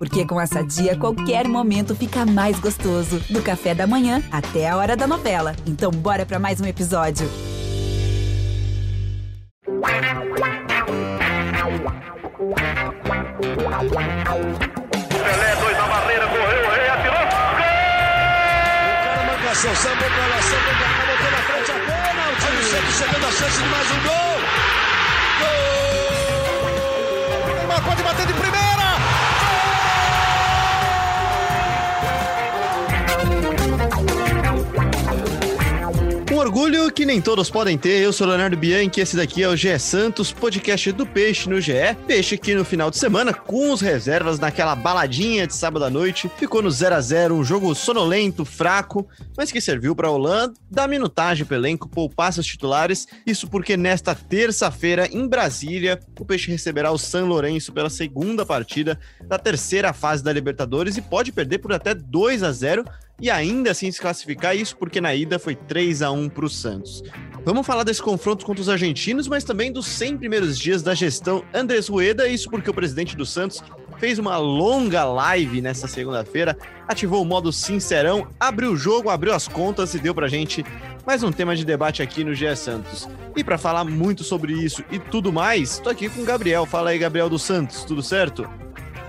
Porque com essa dia, qualquer momento fica mais gostoso. Do café da manhã até a hora da novela. Então, bora para mais um episódio. Pelé, dois na barreira, correu, o rei atirou. Gol! O cara marcação, sambou pra lá, sambou pra cá, botou na frente a bola. O time sempre chegando a chance de mais um gol. Gol! Neymar pode bater de primeira. Orgulho que nem todos podem ter. Eu sou Leonardo Bianchi, esse daqui é o GE Santos, podcast do Peixe no GE. Peixe que no final de semana, com os reservas naquela baladinha de sábado à noite, ficou no 0 a 0 um jogo sonolento, fraco, mas que serviu para a Holanda dar minutagem pro elenco, poupar seus titulares. Isso porque nesta terça-feira, em Brasília, o Peixe receberá o San Lourenço pela segunda partida da terceira fase da Libertadores e pode perder por até 2 a 0 e ainda assim se classificar, isso porque na ida foi 3 a 1 para o Santos. Vamos falar desse confronto contra os argentinos, mas também dos 100 primeiros dias da gestão Andrés Rueda, isso porque o presidente do Santos fez uma longa live nessa segunda-feira, ativou o modo sincerão, abriu o jogo, abriu as contas e deu pra gente mais um tema de debate aqui no GE Santos. E para falar muito sobre isso e tudo mais, tô aqui com o Gabriel. Fala aí, Gabriel dos Santos, tudo certo?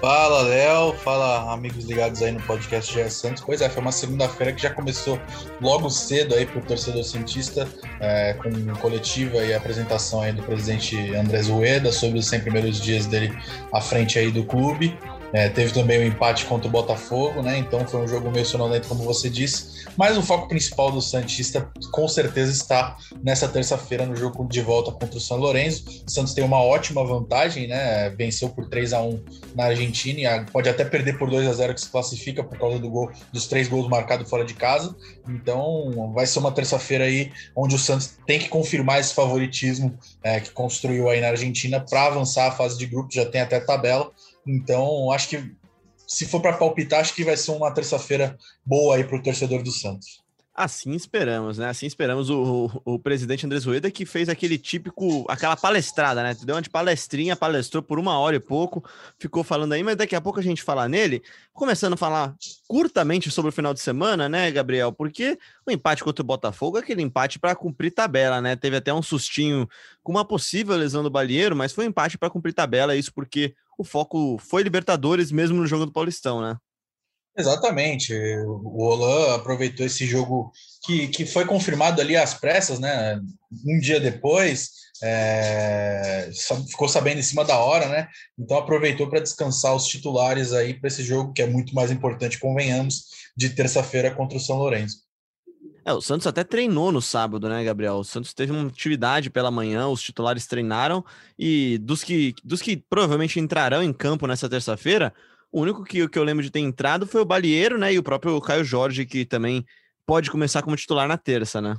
Fala, Léo. Fala, amigos ligados aí no podcast GE Santos. Pois é, foi uma segunda-feira que já começou logo cedo aí para o torcedor cientista, é, com coletiva e apresentação aí do presidente Andrés Rueda sobre os 100 primeiros dias dele à frente aí do clube. É, teve também o um empate contra o Botafogo, né? Então foi um jogo meio sonolento, como você disse. Mas o foco principal do Santista com certeza está nessa terça-feira no jogo de volta contra o São Lourenço. O Santos tem uma ótima vantagem, né? Venceu por 3 a 1 na Argentina e pode até perder por 2 a 0 que se classifica por causa do gol, dos três gols marcados fora de casa. Então vai ser uma terça-feira aí onde o Santos tem que confirmar esse favoritismo é, que construiu aí na Argentina para avançar a fase de grupos, já tem até tabela. Então, acho que se for para palpitar, acho que vai ser uma terça-feira boa aí para o torcedor do Santos. Assim esperamos, né? Assim esperamos o, o, o, presidente Andrés Rueda que fez aquele típico, aquela palestrada, né? Deu uma de palestrinha, palestrou por uma hora e pouco, ficou falando aí, mas daqui a pouco a gente falar nele, começando a falar curtamente sobre o final de semana, né, Gabriel? Porque o empate contra o Botafogo é aquele empate para cumprir tabela, né? Teve até um sustinho com uma possível lesão do Balieiro, mas foi um empate para cumprir tabela, isso porque o foco foi Libertadores mesmo no jogo do Paulistão, né? Exatamente. O Olan aproveitou esse jogo que, que foi confirmado ali às pressas, né? Um dia depois, é, ficou sabendo em cima da hora, né? Então aproveitou para descansar os titulares aí para esse jogo que é muito mais importante, convenhamos, de terça-feira contra o São Lourenço. É, o Santos até treinou no sábado, né, Gabriel? O Santos teve uma atividade pela manhã, os titulares treinaram e dos que, dos que provavelmente entrarão em campo nessa terça-feira, o único que, que eu lembro de ter entrado foi o Balieiro, né? E o próprio Caio Jorge, que também pode começar como titular na terça, né?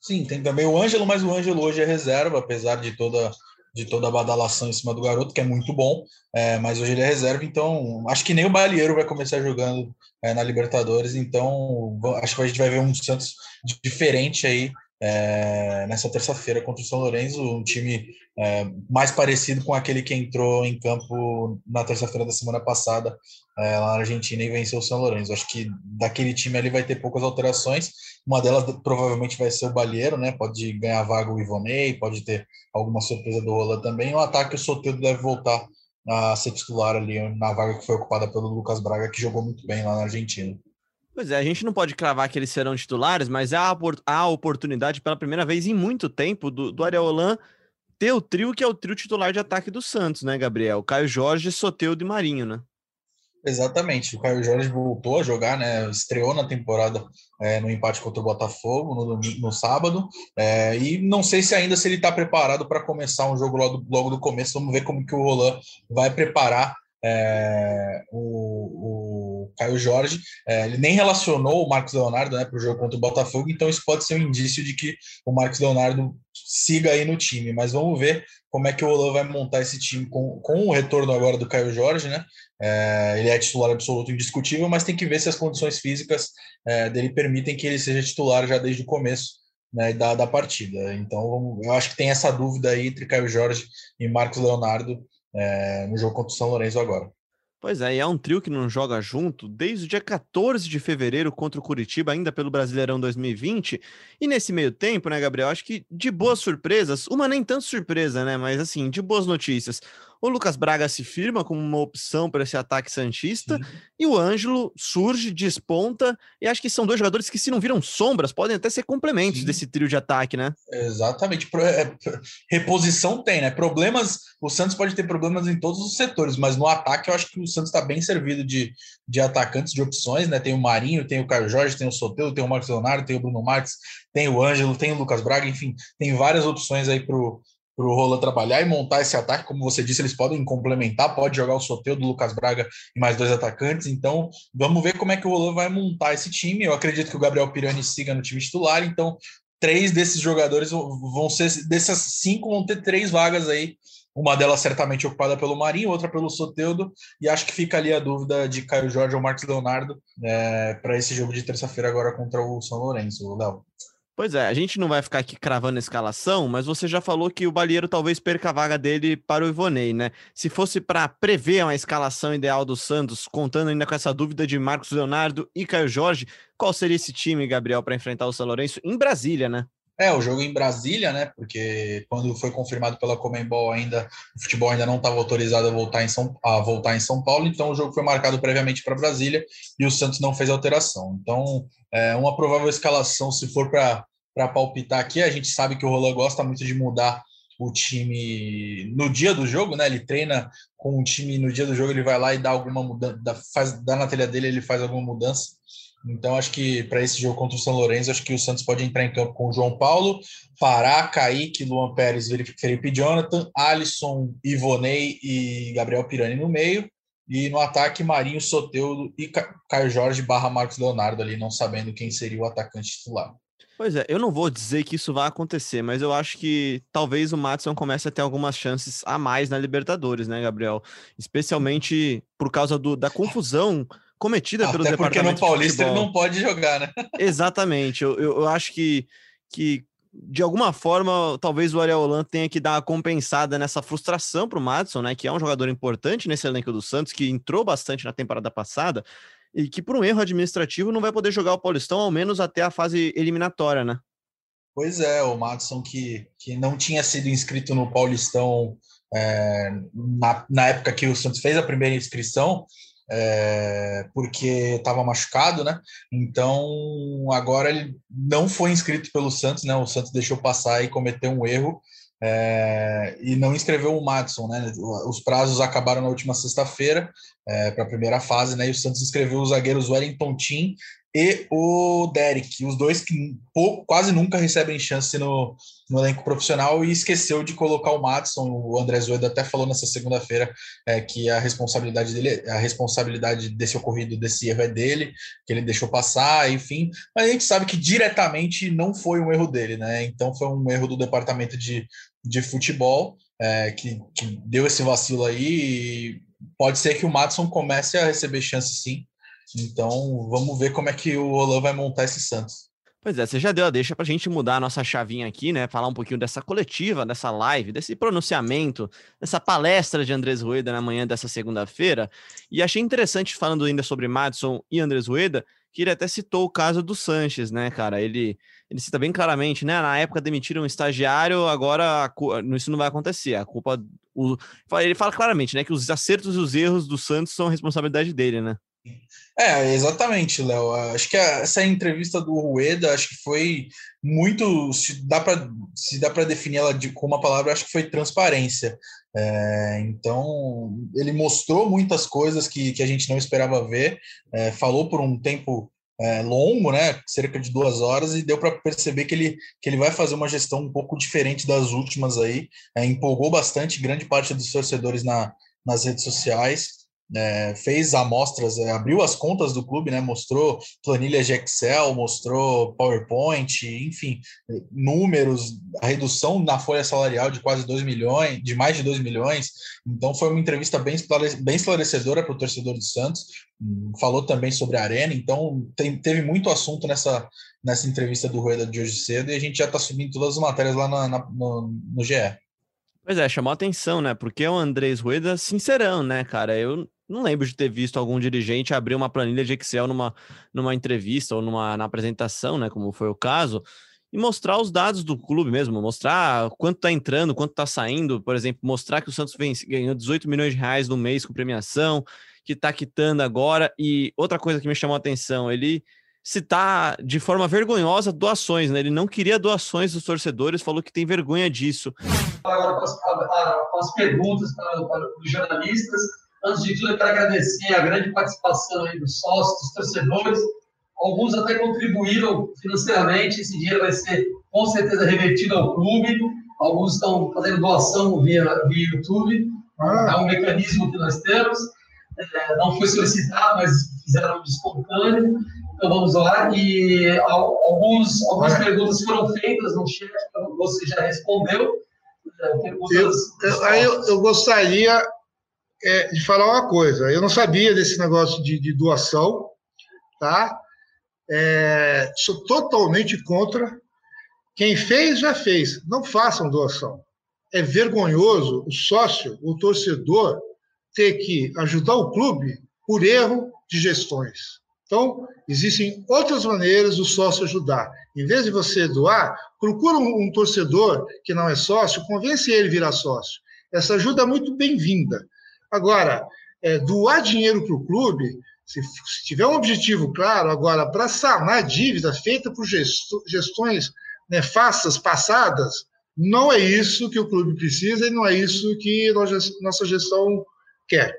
Sim, tem também o Ângelo, mas o Ângelo hoje é reserva, apesar de toda de toda a badalação em cima do garoto, que é muito bom, é, mas hoje ele é reserva, então acho que nem o Balieiro vai começar jogando é, na Libertadores, então acho que a gente vai ver um Santos diferente aí é, nessa terça-feira contra o São Lourenço, um time é, mais parecido com aquele que entrou em campo na terça-feira da semana passada é, lá na Argentina e venceu o São Lourenço. Acho que daquele time ali vai ter poucas alterações. Uma delas provavelmente vai ser o Balheiro, né? Pode ganhar vaga o Ivonei, pode ter alguma surpresa do Rola também. O ataque o Soteldo deve voltar a ser titular ali na vaga que foi ocupada pelo Lucas Braga, que jogou muito bem lá na Argentina. Pois é, a gente não pode cravar que eles serão titulares, mas há a oportunidade pela primeira vez em muito tempo do, do Ariel Holan ter o trio que é o trio titular de ataque do Santos, né, Gabriel? Caio Jorge, Soteudo e Marinho, né? Exatamente, o Caio Jorge voltou a jogar, né? Estreou na temporada é, no empate contra o Botafogo no, domingo, no sábado, é, e não sei se ainda se ele está preparado para começar um jogo logo, logo do começo. Vamos ver como que o Roland vai preparar é, o, Caio Jorge. É, ele nem relacionou o Marcos Leonardo né, para o jogo contra o Botafogo, então isso pode ser um indício de que o Marcos Leonardo siga aí no time. Mas vamos ver como é que o Olan vai montar esse time com, com o retorno agora do Caio Jorge, né? É, ele é titular absoluto indiscutível, mas tem que ver se as condições físicas é, dele permitem que ele seja titular já desde o começo né, da, da partida. Então, eu acho que tem essa dúvida aí entre Caio Jorge e Marcos Leonardo é, no jogo contra o São Lourenço agora. Pois é, e é um trio que não joga junto desde o dia 14 de fevereiro contra o Curitiba, ainda pelo Brasileirão 2020. E nesse meio tempo, né, Gabriel? Acho que de boas surpresas, uma nem tanto surpresa, né? Mas assim, de boas notícias. O Lucas Braga se firma como uma opção para esse ataque santista Sim. e o Ângelo surge, desponta e acho que são dois jogadores que se não viram sombras podem até ser complementos Sim. desse trio de ataque, né? Exatamente. É, reposição tem, né? Problemas, o Santos pode ter problemas em todos os setores, mas no ataque eu acho que o Santos está bem servido de, de atacantes, de opções, né? Tem o Marinho, tem o Caio Jorge, tem o Sotelo, tem o Marcos Leonardo, tem o Bruno Marques, tem o Ângelo, tem o Lucas Braga, enfim, tem várias opções aí pro para o Rola trabalhar e montar esse ataque. Como você disse, eles podem complementar, pode jogar o sorteio do Lucas Braga e mais dois atacantes. Então, vamos ver como é que o Rola vai montar esse time. Eu acredito que o Gabriel Pirani siga no time titular. Então, três desses jogadores vão ser, dessas cinco vão ter três vagas aí. Uma delas certamente ocupada pelo Marinho, outra pelo Soteudo, e acho que fica ali a dúvida de Caio Jorge ou Marcos Leonardo é, para esse jogo de terça-feira agora contra o São Lourenço, Léo. Pois é, a gente não vai ficar aqui cravando a escalação, mas você já falou que o Balieiro talvez perca a vaga dele para o Ivonei, né? Se fosse para prever uma escalação ideal do Santos, contando ainda com essa dúvida de Marcos Leonardo e Caio Jorge, qual seria esse time, Gabriel, para enfrentar o São Lourenço em Brasília, né? É, o jogo em Brasília, né? Porque quando foi confirmado pela Comembol ainda, o futebol ainda não estava autorizado a voltar, em São, a voltar em São Paulo, então o jogo foi marcado previamente para Brasília e o Santos não fez alteração. Então, é, uma provável escalação, se for para palpitar aqui, a gente sabe que o Roland gosta muito de mudar o time no dia do jogo, né? Ele treina com o time no dia do jogo, ele vai lá e dá alguma mudança, faz, dá na telha dele, ele faz alguma mudança. Então, acho que para esse jogo contra o São Lourenço, acho que o Santos pode entrar em campo com o João Paulo, Pará, Kaique, Luan Pérez, Felipe Jonathan, Alisson, Ivonei e Gabriel Pirani no meio. E no ataque, Marinho, Soteudo e Caio Jorge barra Marcos Leonardo ali, não sabendo quem seria o atacante titular. Pois é, eu não vou dizer que isso vai acontecer, mas eu acho que talvez o Matson comece a ter algumas chances a mais na Libertadores, né, Gabriel? Especialmente por causa do, da confusão cometida pelo Até porque no Paulista ele não pode jogar, né? Exatamente. Eu, eu, eu, acho que, que, de alguma forma, talvez o Ariel Holan tenha que dar uma compensada nessa frustração para o Madison, né? Que é um jogador importante nesse elenco do Santos, que entrou bastante na temporada passada e que, por um erro administrativo, não vai poder jogar o Paulistão, ao menos até a fase eliminatória, né? Pois é, o Madison que, que não tinha sido inscrito no Paulistão é, na, na época que o Santos fez a primeira inscrição, é, porque estava machucado, né? Então agora ele não foi inscrito pelo Santos, né? O Santos deixou passar e cometeu um erro é, e não inscreveu o Madison, né? Os prazos acabaram na última sexta-feira é, para a primeira fase, né? E o Santos inscreveu os zagueiros Wellington Tim e o Derek, os dois que pouco, quase nunca recebem chance no, no elenco profissional e esqueceu de colocar o Madison. O André Zoeda até falou nessa segunda-feira é, que a responsabilidade dele, a responsabilidade desse ocorrido, desse erro é dele, que ele deixou passar, enfim. Mas a gente sabe que diretamente não foi um erro dele, né? Então foi um erro do departamento de, de futebol é, que, que deu esse vacilo aí. E pode ser que o Madison comece a receber chance sim então, vamos ver como é que o Roland vai montar esse Santos. Pois é, você já deu a deixa para a gente mudar a nossa chavinha aqui, né? Falar um pouquinho dessa coletiva, dessa live, desse pronunciamento, dessa palestra de Andrés Rueda na manhã dessa segunda-feira. E achei interessante, falando ainda sobre Madison e Andrés Rueda, que ele até citou o caso do Sanches, né, cara? Ele, ele cita bem claramente, né? Na época demitiram um estagiário, agora isso não vai acontecer. A culpa. O, ele fala claramente, né, que os acertos e os erros do Santos são responsabilidade dele, né? É, exatamente, Léo. Acho que essa entrevista do Rueda, acho que foi muito, se dá para se dá para definir ela de, com uma palavra, acho que foi transparência. É, então, ele mostrou muitas coisas que, que a gente não esperava ver, é, falou por um tempo é, longo, né, cerca de duas horas, e deu para perceber que ele, que ele vai fazer uma gestão um pouco diferente das últimas aí. É, empolgou bastante grande parte dos torcedores na, nas redes sociais é, fez amostras, é, abriu as contas do clube, né, mostrou planilhas de Excel, mostrou PowerPoint, enfim, números, a redução na folha salarial de quase 2 milhões, de mais de 2 milhões. Então foi uma entrevista bem, bem esclarecedora para o torcedor do Santos. Falou também sobre a arena, então tem, teve muito assunto nessa, nessa entrevista do Rueda de hoje cedo e a gente já está subindo todas as matérias lá na, na, no, no GE. Pois é, chamou atenção, né? Porque o Andrés Rueda sincerão, né, cara? Eu não lembro de ter visto algum dirigente abrir uma planilha de Excel numa, numa entrevista ou numa na apresentação, né, como foi o caso, e mostrar os dados do clube mesmo, mostrar quanto está entrando, quanto está saindo, por exemplo, mostrar que o Santos vem, ganhou 18 milhões de reais no mês com premiação, que está quitando agora. E outra coisa que me chamou a atenção, ele citar de forma vergonhosa doações, né? Ele não queria doações dos torcedores, falou que tem vergonha disso. Agora, com as, as perguntas para, para, os jornalistas. Antes de tudo, eu quero agradecer a grande participação aí dos sócios, dos torcedores, Alguns até contribuíram financeiramente. Esse dinheiro vai ser com certeza revertido ao clube. Alguns estão fazendo doação via, via YouTube. Ah. É um mecanismo que nós temos. É, não foi solicitado, mas fizeram espontâneo. Então vamos lá. E alguns, algumas ah. perguntas foram feitas no chat, você já respondeu. É, eu, eu, eu gostaria é, de falar uma coisa. Eu não sabia desse negócio de, de doação, tá? É, sou totalmente contra. Quem fez, já fez. Não façam doação. É vergonhoso o sócio, o torcedor, ter que ajudar o clube por erro de gestões. Então, existem outras maneiras do sócio ajudar. Em vez de você doar, procura um, um torcedor que não é sócio, convence ele a virar sócio. Essa ajuda é muito bem-vinda. Agora, é, doar dinheiro para o clube se, se tiver um objetivo claro, agora, para sanar dívida feita por gestões nefastas passadas, não é isso que o clube precisa e não é isso que nossa gestão quer.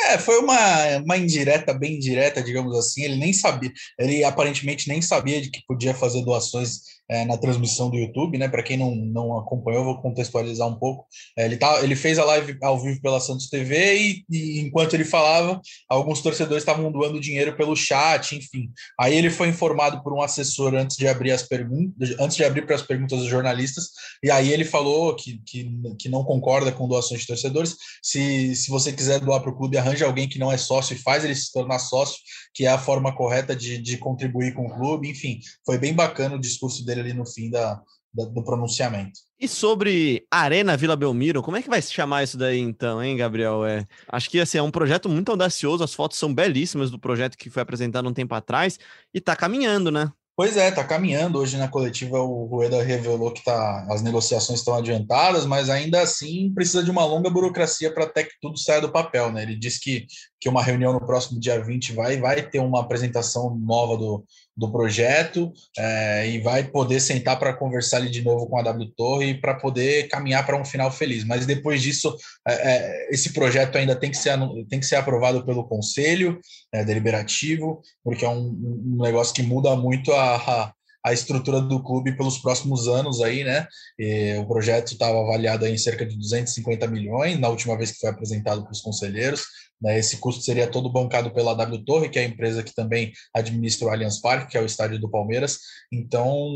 É, foi uma, uma indireta, bem indireta, digamos assim. Ele nem sabia, ele aparentemente nem sabia de que podia fazer doações é, na transmissão do YouTube, né? Para quem não, não acompanhou, vou contextualizar um pouco. É, ele, tá, ele fez a live ao vivo pela Santos TV e, e enquanto ele falava, alguns torcedores estavam doando dinheiro pelo chat, enfim. Aí ele foi informado por um assessor antes de abrir as perguntas, antes de abrir para as perguntas dos jornalistas, e aí ele falou que, que, que não concorda com doações de torcedores. Se, se você quiser doar para o clube, arranje alguém que não é sócio e faz ele se tornar sócio, que é a forma correta de, de contribuir com o clube. Enfim, foi bem bacana o discurso dele ali no fim da, da, do pronunciamento. E sobre Arena Vila Belmiro, como é que vai se chamar isso daí então, hein, Gabriel? É, acho que assim, é um projeto muito audacioso, as fotos são belíssimas do projeto que foi apresentado um tempo atrás e tá caminhando, né? Pois é, tá caminhando. Hoje na coletiva o Rueda revelou que tá, as negociações estão adiantadas, mas ainda assim precisa de uma longa burocracia para até que tudo saia do papel, né? Ele disse que, que uma reunião no próximo dia 20 vai, vai ter uma apresentação nova do, do projeto é, e vai poder sentar para conversar ali de novo com a W Torre para poder caminhar para um final feliz. Mas depois disso, é, é, esse projeto ainda tem que ser, tem que ser aprovado pelo Conselho Deliberativo, porque é um, um, negócio que muda muito a, a a estrutura do clube pelos próximos anos aí, né? E o projeto estava avaliado em cerca de 250 milhões na última vez que foi apresentado para os conselheiros. Né? Esse custo seria todo bancado pela W Torre, que é a empresa que também administra o Allianz Parque, que é o estádio do Palmeiras. Então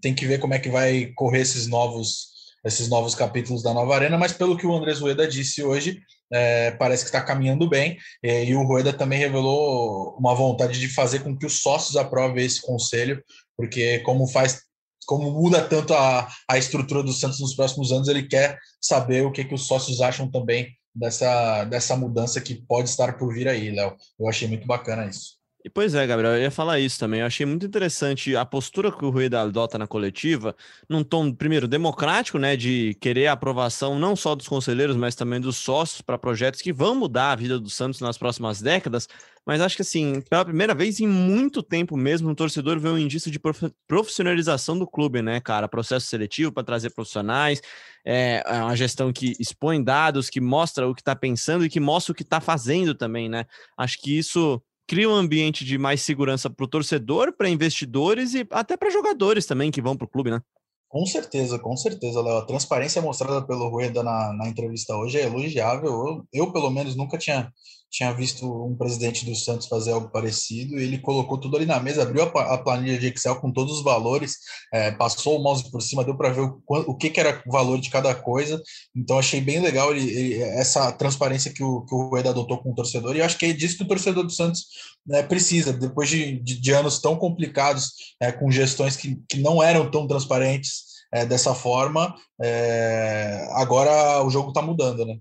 tem que ver como é que vai correr esses novos esses novos capítulos da nova arena, mas pelo que o Andrés Rueda disse hoje, é, parece que está caminhando bem. E, e o Rueda também revelou uma vontade de fazer com que os sócios aprovem esse conselho, porque como faz como muda tanto a, a estrutura do Santos nos próximos anos, ele quer saber o que, que os sócios acham também dessa, dessa mudança que pode estar por vir aí, Léo. Eu achei muito bacana isso. E pois é, Gabriel, eu ia falar isso também. Eu achei muito interessante a postura que o Rueda adota na coletiva, num tom, primeiro, democrático, né, de querer a aprovação não só dos conselheiros, mas também dos sócios para projetos que vão mudar a vida do Santos nas próximas décadas. Mas acho que, assim, pela primeira vez em muito tempo mesmo, o torcedor vê um indício de profissionalização do clube, né, cara? Processo seletivo para trazer profissionais, é, é uma gestão que expõe dados, que mostra o que está pensando e que mostra o que está fazendo também, né? Acho que isso cria um ambiente de mais segurança para o torcedor, para investidores e até para jogadores também que vão para o clube, né? Com certeza, com certeza, Léo. A transparência mostrada pelo Rueda na, na entrevista hoje é elogiável. Eu, eu, pelo menos, nunca tinha tinha visto um presidente do Santos fazer algo parecido, ele colocou tudo ali na mesa, abriu a, planilha de Excel com todos os valores, é, passou o mouse por cima, deu para ver o, o que, que, era o valor de cada coisa, então achei bem legal ele, ele, essa transparência que o, que o Rueda adotou com o torcedor, e acho que é disso que o torcedor do Santos né, precisa, depois de, de, de, anos tão complicados, é, com gestões que, que não eram tão transparentes, é, dessa forma, é, agora o jogo está mudando, né?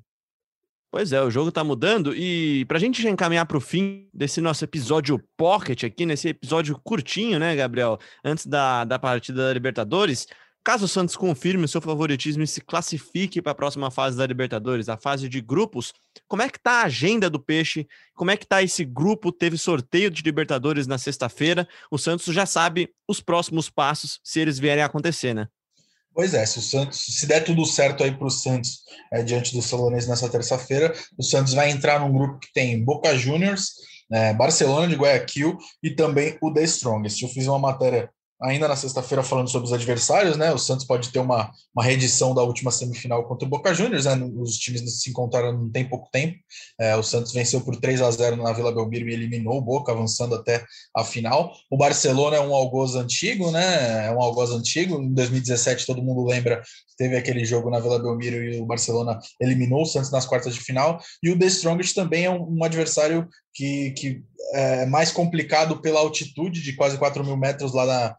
Pois é, o jogo tá mudando e pra gente já encaminhar pro fim desse nosso episódio pocket aqui, nesse episódio curtinho, né, Gabriel? Antes da, da partida da Libertadores, caso o Santos confirme o seu favoritismo e se classifique para a próxima fase da Libertadores, a fase de grupos, como é que tá a agenda do Peixe? Como é que tá esse grupo? Teve sorteio de Libertadores na sexta-feira. O Santos já sabe os próximos passos se eles vierem a acontecer, né? Pois é, se o Santos, se der tudo certo aí para o Santos é, diante do Salonense nessa terça-feira, o Santos vai entrar num grupo que tem Boca Juniors, é, Barcelona de Guayaquil e também o The Strongest. Eu fiz uma matéria ainda na sexta-feira falando sobre os adversários, né? O Santos pode ter uma, uma reedição da última semifinal contra o Boca Juniors, né? Os times se encontraram não tem pouco tempo. É, o Santos venceu por 3 a 0 na Vila Belmiro e eliminou o Boca, avançando até a final. O Barcelona é um algoz antigo, né? É um algoz antigo. Em 2017, todo mundo lembra, teve aquele jogo na Vila Belmiro e o Barcelona eliminou o Santos nas quartas de final. E o The Strongest também é um, um adversário que, que é mais complicado pela altitude de quase 4 mil metros lá na,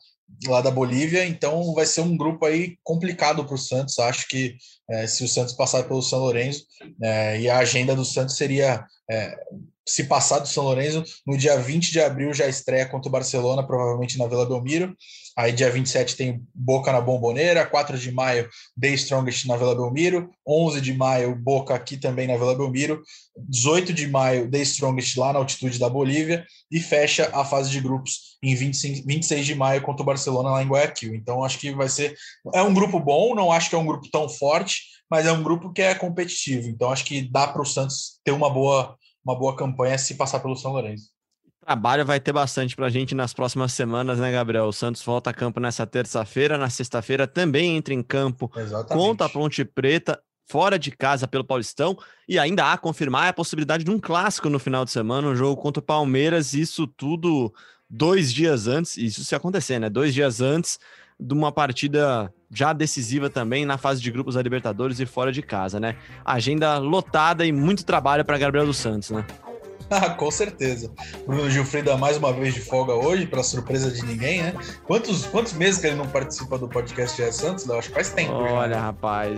lá da Bolívia, então vai ser um grupo aí complicado para o Santos. Acho que é, se o Santos passar pelo São Lourenço, é, e a agenda do Santos seria é, se passar do São Lourenço, no dia 20 de abril já estreia contra o Barcelona, provavelmente na Vila Belmiro. Aí, dia 27, tem Boca na Bomboneira. 4 de maio, Day Strongest na Vila Belmiro. 11 de maio, Boca aqui também na Vila Belmiro. 18 de maio, Day Strongest lá na altitude da Bolívia. E fecha a fase de grupos em 25, 26 de maio contra o Barcelona lá em Guayaquil. Então, acho que vai ser. É um grupo bom, não acho que é um grupo tão forte, mas é um grupo que é competitivo. Então, acho que dá para o Santos ter uma boa uma boa campanha se passar pelo São Lourenço. Trabalho vai ter bastante para a gente nas próximas semanas, né, Gabriel? O Santos volta a campo nessa terça-feira, na sexta-feira também entra em campo Exatamente. contra a Ponte Preta, fora de casa pelo Paulistão, e ainda há confirmar a possibilidade de um clássico no final de semana, um jogo contra o Palmeiras, isso tudo dois dias antes, isso se acontecer, né? Dois dias antes de uma partida já decisiva também na fase de grupos da Libertadores e fora de casa, né? Agenda lotada e muito trabalho para Gabriel dos Santos, né? Ah, com certeza. Bruno Gilfrida mais uma vez de folga hoje, para surpresa de ninguém, né? Quantos, quantos meses que ele não participa do podcast Gé Santos? Eu acho que faz tempo. Olha, já. rapaz,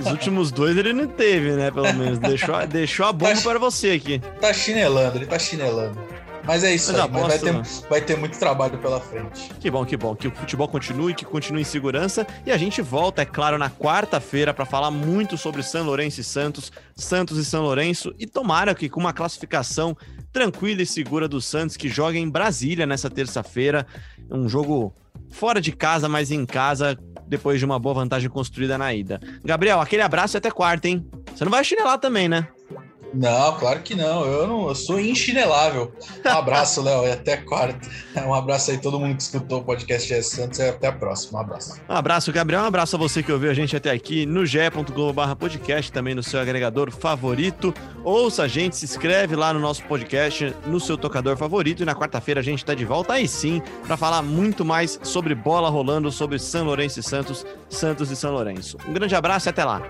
os últimos dois ele não teve, né? Pelo menos. Deixou, deixou a bomba tá, para você aqui. Tá chinelando, ele tá chinelando. Mas é isso mas aí, mas vai, ter, vai ter muito trabalho pela frente. Que bom, que bom. Que o futebol continue, que continue em segurança. E a gente volta, é claro, na quarta-feira para falar muito sobre São Lourenço e Santos, Santos e São Lourenço. E tomara que com uma classificação tranquila e segura do Santos, que joga em Brasília nessa terça-feira. Um jogo fora de casa, mas em casa, depois de uma boa vantagem construída na ida. Gabriel, aquele abraço e até quarta, hein? Você não vai chinelar também, né? Não, claro que não. Eu não, eu sou inchinelável. Um abraço, Léo, e até quarta. Um abraço aí todo mundo que escutou o podcast GS Santos e até a próxima. Um abraço. Um abraço, Gabriel. Um abraço a você que ouviu a gente até aqui no ge.globo/podcast, também no seu agregador favorito. Ouça a gente, se inscreve lá no nosso podcast, no seu tocador favorito. E na quarta-feira a gente está de volta aí sim para falar muito mais sobre bola rolando, sobre São Lourenço e Santos, Santos e São Lourenço. Um grande abraço e até lá.